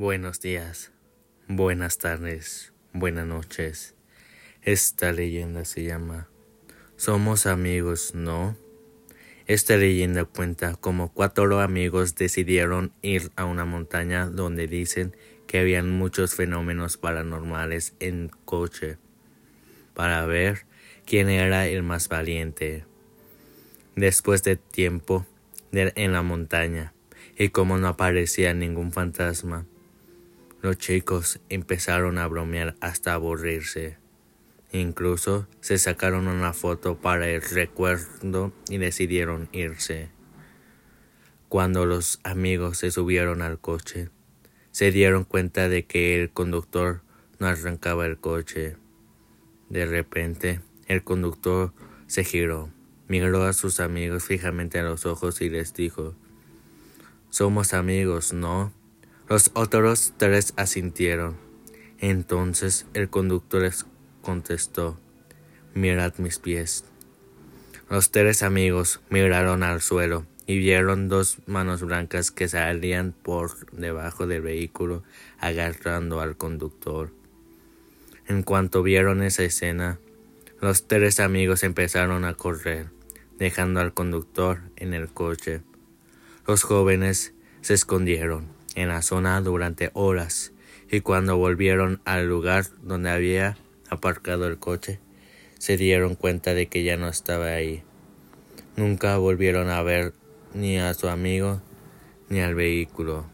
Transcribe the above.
Buenos días, buenas tardes, buenas noches. Esta leyenda se llama Somos amigos, ¿no? Esta leyenda cuenta como cuatro amigos decidieron ir a una montaña donde dicen que habían muchos fenómenos paranormales en coche para ver quién era el más valiente. Después de tiempo en la montaña y como no aparecía ningún fantasma, los chicos empezaron a bromear hasta aburrirse. Incluso se sacaron una foto para el recuerdo y decidieron irse. Cuando los amigos se subieron al coche, se dieron cuenta de que el conductor no arrancaba el coche. De repente, el conductor se giró, miró a sus amigos fijamente a los ojos y les dijo, Somos amigos, ¿no? Los otros tres asintieron. Entonces el conductor les contestó, Mirad mis pies. Los tres amigos miraron al suelo y vieron dos manos blancas que salían por debajo del vehículo agarrando al conductor. En cuanto vieron esa escena, los tres amigos empezaron a correr, dejando al conductor en el coche. Los jóvenes se escondieron en la zona durante horas y cuando volvieron al lugar donde había aparcado el coche, se dieron cuenta de que ya no estaba ahí. Nunca volvieron a ver ni a su amigo ni al vehículo.